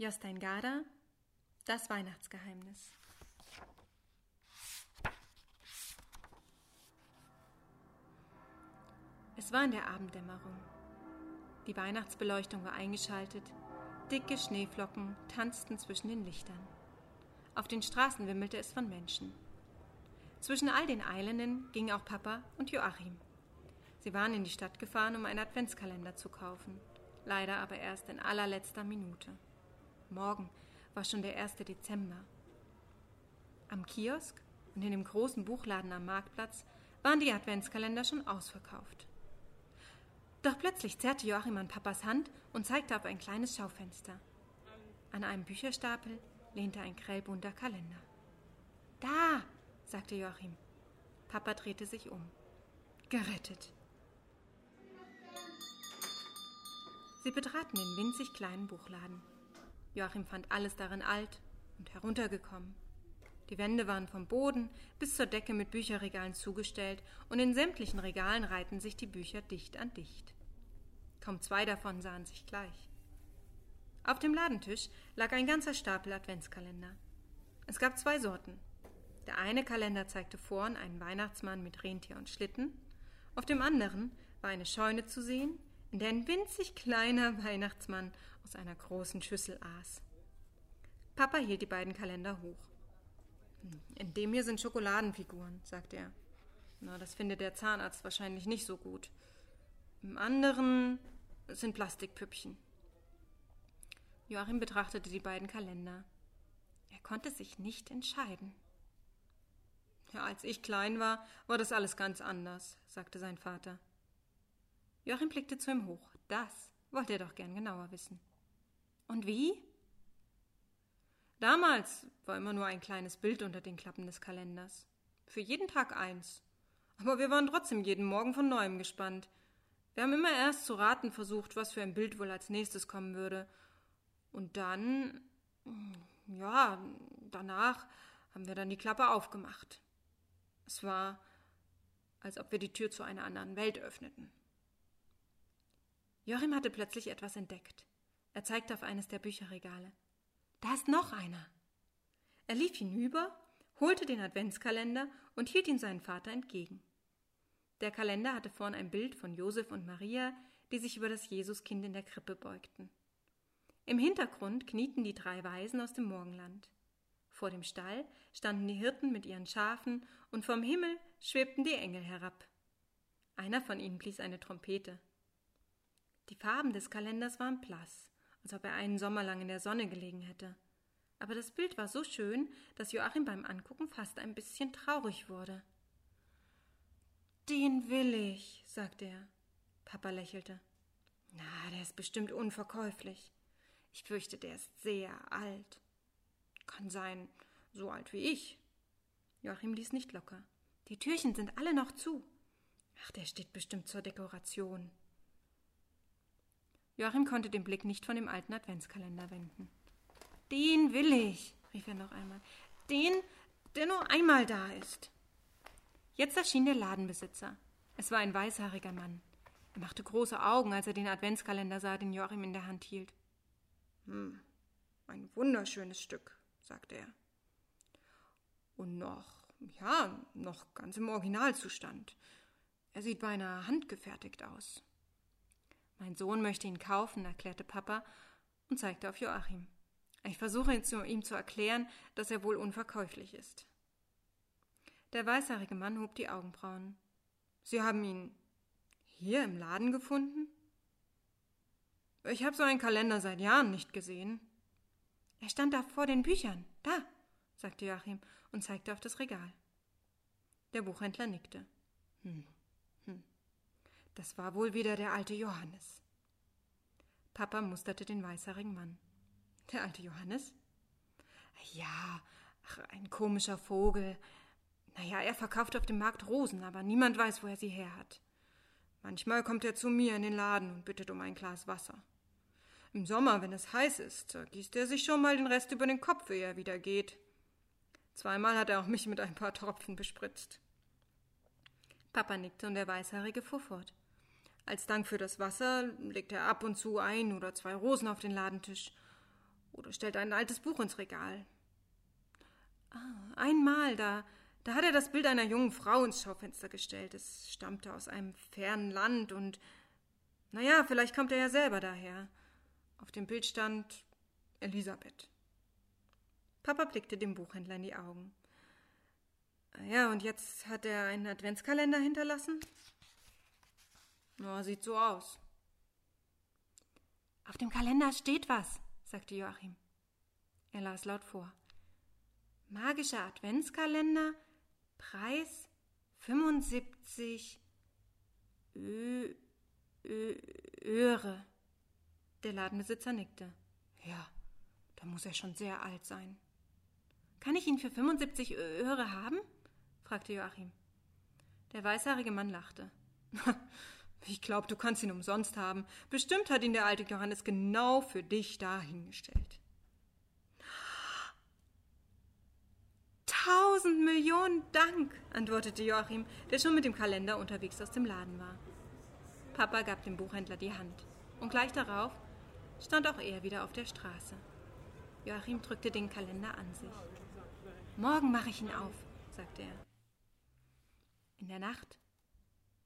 Jostein Garda Das Weihnachtsgeheimnis Es war in der Abenddämmerung. Die Weihnachtsbeleuchtung war eingeschaltet, dicke Schneeflocken tanzten zwischen den Lichtern. Auf den Straßen wimmelte es von Menschen. Zwischen all den Eilenden gingen auch Papa und Joachim. Sie waren in die Stadt gefahren, um einen Adventskalender zu kaufen, leider aber erst in allerletzter Minute. Morgen war schon der 1. Dezember. Am Kiosk und in dem großen Buchladen am Marktplatz waren die Adventskalender schon ausverkauft. Doch plötzlich zerrte Joachim an Papas Hand und zeigte auf ein kleines Schaufenster. An einem Bücherstapel lehnte ein grellbunter Kalender. Da, sagte Joachim. Papa drehte sich um. Gerettet. Sie betraten den winzig kleinen Buchladen. Joachim fand alles darin alt und heruntergekommen. Die Wände waren vom Boden bis zur Decke mit Bücherregalen zugestellt, und in sämtlichen Regalen reihten sich die Bücher dicht an dicht. Kaum zwei davon sahen sich gleich. Auf dem Ladentisch lag ein ganzer Stapel Adventskalender. Es gab zwei Sorten. Der eine Kalender zeigte vorn einen Weihnachtsmann mit Rentier und Schlitten, auf dem anderen war eine Scheune zu sehen, in der ein winzig kleiner Weihnachtsmann aus einer großen Schüssel aß. Papa hielt die beiden Kalender hoch. In dem hier sind Schokoladenfiguren, sagte er. Na, das findet der Zahnarzt wahrscheinlich nicht so gut. Im anderen sind Plastikpüppchen. Joachim betrachtete die beiden Kalender. Er konnte sich nicht entscheiden. Ja, als ich klein war, war das alles ganz anders, sagte sein Vater. Joachim blickte zu ihm hoch. Das wollte er doch gern genauer wissen. Und wie? Damals war immer nur ein kleines Bild unter den Klappen des Kalenders. Für jeden Tag eins. Aber wir waren trotzdem jeden Morgen von neuem gespannt. Wir haben immer erst zu raten versucht, was für ein Bild wohl als nächstes kommen würde. Und dann, ja, danach haben wir dann die Klappe aufgemacht. Es war, als ob wir die Tür zu einer anderen Welt öffneten. Joachim hatte plötzlich etwas entdeckt. Er zeigte auf eines der Bücherregale. Da ist noch einer. Er lief hinüber, holte den Adventskalender und hielt ihn seinen Vater entgegen. Der Kalender hatte vorn ein Bild von Josef und Maria, die sich über das Jesuskind in der Krippe beugten. Im Hintergrund knieten die drei Weisen aus dem Morgenland. Vor dem Stall standen die Hirten mit ihren Schafen, und vom Himmel schwebten die Engel herab. Einer von ihnen blies eine Trompete. Die Farben des Kalenders waren blass, als ob er einen Sommer lang in der Sonne gelegen hätte. Aber das Bild war so schön, dass Joachim beim Angucken fast ein bisschen traurig wurde. Den will ich, sagte er. Papa lächelte. Na, der ist bestimmt unverkäuflich. Ich fürchte, der ist sehr alt. Kann sein, so alt wie ich. Joachim ließ nicht locker. Die Türchen sind alle noch zu. Ach, der steht bestimmt zur Dekoration. Joachim konnte den Blick nicht von dem alten Adventskalender wenden. Den will ich, rief er noch einmal. Den, der nur einmal da ist. Jetzt erschien der Ladenbesitzer. Es war ein weißhaariger Mann. Er machte große Augen, als er den Adventskalender sah, den Joachim in der Hand hielt. Hm, ein wunderschönes Stück, sagte er. Und noch, ja, noch ganz im Originalzustand. Er sieht beinahe handgefertigt aus. Mein Sohn möchte ihn kaufen, erklärte Papa und zeigte auf Joachim. Ich versuche ihm zu erklären, dass er wohl unverkäuflich ist. Der weißhaarige Mann hob die Augenbrauen. Sie haben ihn hier im Laden gefunden? Ich habe so einen Kalender seit Jahren nicht gesehen. Er stand da vor den Büchern. Da, sagte Joachim und zeigte auf das Regal. Der Buchhändler nickte. Hm, das war wohl wieder der alte Johannes. Papa musterte den weißhaarigen Mann. Der alte Johannes? Ja, ach, ein komischer Vogel. Naja, er verkauft auf dem Markt Rosen, aber niemand weiß, wo er sie her hat. Manchmal kommt er zu mir in den Laden und bittet um ein Glas Wasser. Im Sommer, wenn es heiß ist, gießt er sich schon mal den Rest über den Kopf, ehe er wieder geht. Zweimal hat er auch mich mit ein paar Tropfen bespritzt. Papa nickte und der Weißhaarige fuhr fort. Als Dank für das Wasser legt er ab und zu ein oder zwei Rosen auf den Ladentisch. oder stellt ein altes Buch ins Regal. Ah, einmal, da, da hat er das Bild einer jungen Frau ins Schaufenster gestellt. Es stammte aus einem fernen Land und, naja, vielleicht kommt er ja selber daher. Auf dem Bild stand Elisabeth. Papa blickte dem Buchhändler in die Augen. Ja, und jetzt hat er einen Adventskalender hinterlassen? Na, sieht so aus. Auf dem Kalender steht was, sagte Joachim. Er las laut vor. Magischer Adventskalender, Preis 75 Ö, Ö, Öre. Der Ladenbesitzer nickte. Ja, da muss er schon sehr alt sein. Kann ich ihn für 75 Öre haben? fragte Joachim. Der weißhaarige Mann lachte. Ich glaube, du kannst ihn umsonst haben. Bestimmt hat ihn der alte Johannes genau für dich dahingestellt. Tausend Millionen Dank, antwortete Joachim, der schon mit dem Kalender unterwegs aus dem Laden war. Papa gab dem Buchhändler die Hand, und gleich darauf stand auch er wieder auf der Straße. Joachim drückte den Kalender an sich. Morgen mache ich ihn auf, sagte er. In der Nacht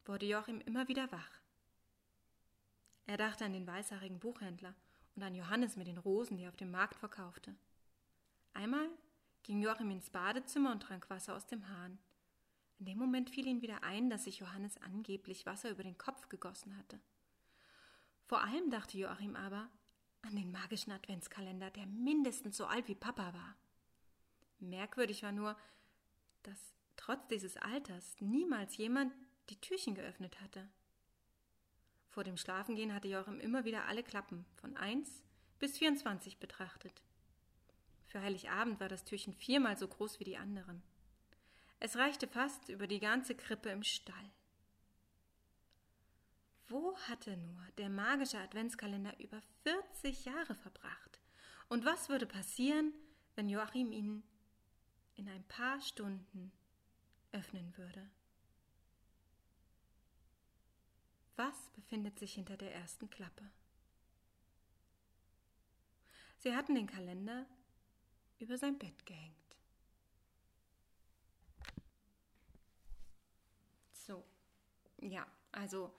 wurde Joachim immer wieder wach. Er dachte an den weißhaarigen Buchhändler und an Johannes mit den Rosen, die er auf dem Markt verkaufte. Einmal ging Joachim ins Badezimmer und trank Wasser aus dem Hahn. In dem Moment fiel ihm wieder ein, dass sich Johannes angeblich Wasser über den Kopf gegossen hatte. Vor allem dachte Joachim aber an den magischen Adventskalender, der mindestens so alt wie Papa war. Merkwürdig war nur, dass trotz dieses Alters niemals jemand die Türchen geöffnet hatte. Vor dem Schlafengehen hatte Joachim immer wieder alle Klappen von 1 bis 24 betrachtet. Für Heiligabend war das Türchen viermal so groß wie die anderen. Es reichte fast über die ganze Krippe im Stall. Wo hatte nur der magische Adventskalender über 40 Jahre verbracht? Und was würde passieren, wenn Joachim ihn in ein paar Stunden öffnen würde? Was befindet sich hinter der ersten Klappe? Sie hatten den Kalender über sein Bett gehängt. So, ja, also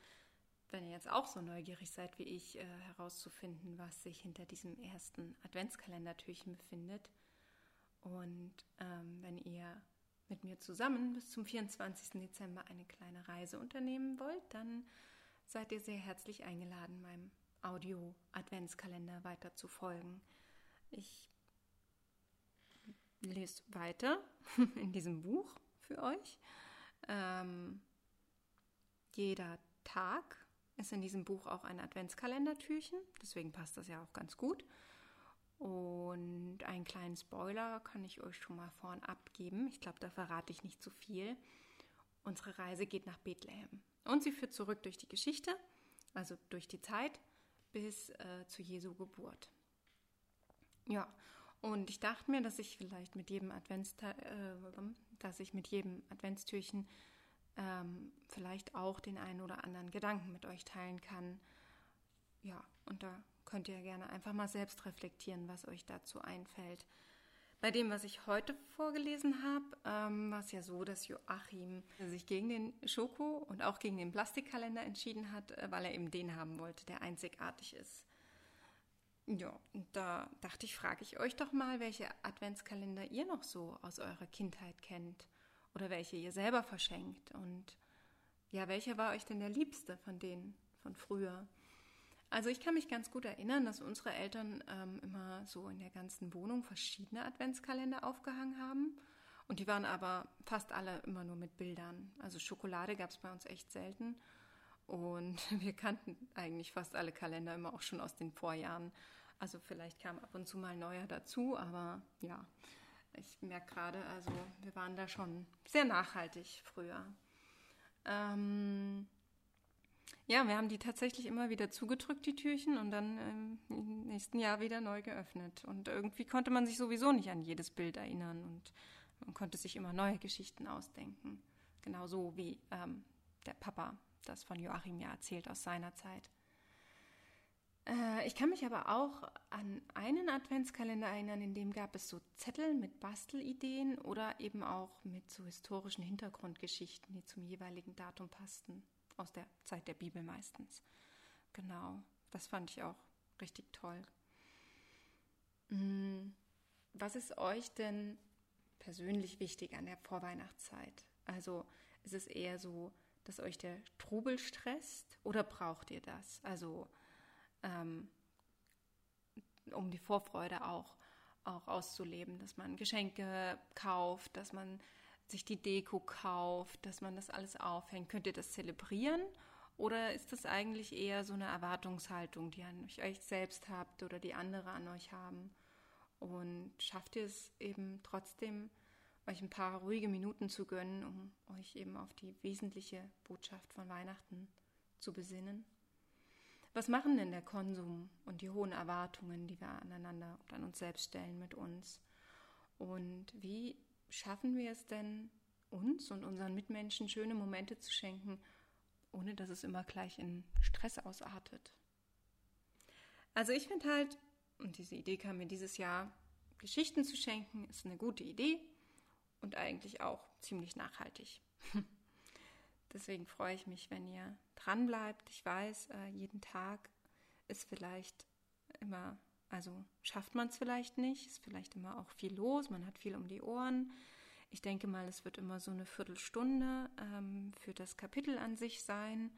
wenn ihr jetzt auch so neugierig seid wie ich, äh, herauszufinden, was sich hinter diesem ersten Adventskalendertürchen befindet und ähm, wenn ihr mit mir zusammen bis zum 24. Dezember eine kleine Reise unternehmen wollt, dann seid ihr sehr herzlich eingeladen, meinem Audio-Adventskalender weiter zu folgen. Ich lese weiter in diesem Buch für euch. Ähm, jeder Tag ist in diesem Buch auch ein Adventskalendertürchen, deswegen passt das ja auch ganz gut. Und einen kleinen Spoiler kann ich euch schon mal vorn abgeben. Ich glaube, da verrate ich nicht zu viel. Unsere Reise geht nach Bethlehem. Und sie führt zurück durch die Geschichte, also durch die Zeit, bis äh, zu Jesu Geburt. Ja, und ich dachte mir, dass ich vielleicht mit jedem Adventsta äh, dass ich mit jedem Adventstürchen ähm, vielleicht auch den einen oder anderen Gedanken mit euch teilen kann. Ja, und da könnt ihr gerne einfach mal selbst reflektieren, was euch dazu einfällt. Bei dem, was ich heute vorgelesen habe, ähm, war es ja so, dass Joachim sich gegen den Schoko und auch gegen den Plastikkalender entschieden hat, äh, weil er eben den haben wollte, der einzigartig ist. Ja, da dachte ich, frage ich euch doch mal, welche Adventskalender ihr noch so aus eurer Kindheit kennt oder welche ihr selber verschenkt und ja, welcher war euch denn der liebste von denen von früher? Also ich kann mich ganz gut erinnern, dass unsere Eltern ähm, immer so in der ganzen Wohnung verschiedene Adventskalender aufgehangen haben. Und die waren aber fast alle immer nur mit Bildern. Also Schokolade gab es bei uns echt selten. Und wir kannten eigentlich fast alle Kalender immer auch schon aus den Vorjahren. Also vielleicht kam ab und zu mal neuer dazu, aber ja, ich merke gerade, also wir waren da schon sehr nachhaltig früher. Ähm, ja, wir haben die tatsächlich immer wieder zugedrückt, die Türchen, und dann ähm, im nächsten Jahr wieder neu geöffnet. Und irgendwie konnte man sich sowieso nicht an jedes Bild erinnern und man konnte sich immer neue Geschichten ausdenken. Genauso wie ähm, der Papa das von Joachim ja erzählt aus seiner Zeit. Äh, Ich kann mich aber auch an einen Adventskalender erinnern, in dem gab es so Zettel mit Bastelideen oder eben auch mit so historischen Hintergrundgeschichten, die zum jeweiligen Datum passten. Aus der Zeit der Bibel meistens. Genau, das fand ich auch richtig toll. Mm, was ist euch denn persönlich wichtig an der Vorweihnachtszeit? Also ist es eher so, dass euch der Trubel stresst oder braucht ihr das? Also ähm, um die Vorfreude auch, auch auszuleben, dass man Geschenke kauft, dass man sich die Deko kauft, dass man das alles aufhängt. Könnt ihr das zelebrieren oder ist das eigentlich eher so eine Erwartungshaltung, die ihr an euch selbst habt oder die andere an euch haben? Und schafft ihr es eben trotzdem, euch ein paar ruhige Minuten zu gönnen, um euch eben auf die wesentliche Botschaft von Weihnachten zu besinnen? Was machen denn der Konsum und die hohen Erwartungen, die wir aneinander und an uns selbst stellen mit uns? Und wie schaffen wir es denn, uns und unseren Mitmenschen schöne Momente zu schenken, ohne dass es immer gleich in Stress ausartet? Also ich finde halt, und diese Idee kam mir dieses Jahr, Geschichten zu schenken, ist eine gute Idee und eigentlich auch ziemlich nachhaltig. Deswegen freue ich mich, wenn ihr dran bleibt. Ich weiß, äh, jeden Tag ist vielleicht immer, also schafft man es vielleicht nicht, ist vielleicht immer auch viel los, man hat viel um die Ohren. Ich denke mal, es wird immer so eine Viertelstunde ähm, für das Kapitel an sich sein.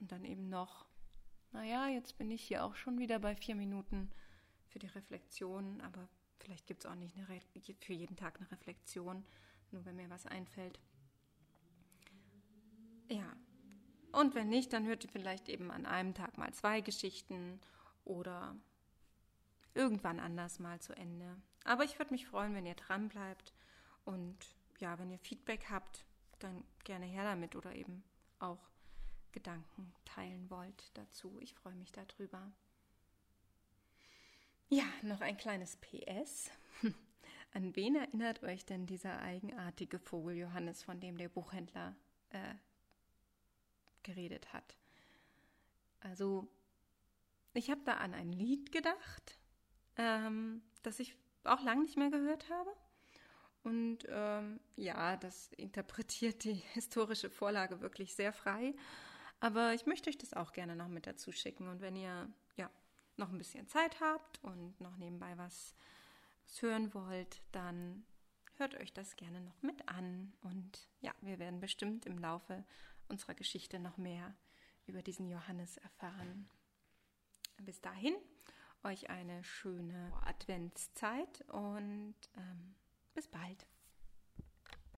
Und dann eben noch, naja, jetzt bin ich hier auch schon wieder bei vier Minuten für die Reflexion, aber vielleicht gibt es auch nicht eine für jeden Tag eine Reflexion, nur wenn mir was einfällt. Ja, und wenn nicht, dann hört ihr vielleicht eben an einem Tag mal zwei Geschichten oder irgendwann anders mal zu Ende. Aber ich würde mich freuen, wenn ihr dran bleibt und ja, wenn ihr Feedback habt, dann gerne her damit oder eben auch Gedanken teilen wollt dazu. Ich freue mich darüber. Ja, noch ein kleines PS. An wen erinnert euch denn dieser eigenartige Vogel Johannes, von dem der Buchhändler äh, geredet hat? Also, ich habe da an ein Lied gedacht, ähm, das ich auch lange nicht mehr gehört habe. Und ähm, ja, das interpretiert die historische Vorlage wirklich sehr frei. Aber ich möchte euch das auch gerne noch mit dazu schicken. Und wenn ihr ja noch ein bisschen Zeit habt und noch nebenbei was, was hören wollt, dann hört euch das gerne noch mit an. Und ja, wir werden bestimmt im Laufe unserer Geschichte noch mehr über diesen Johannes erfahren. Bis dahin, euch eine schöne Adventszeit und ähm, bis bald.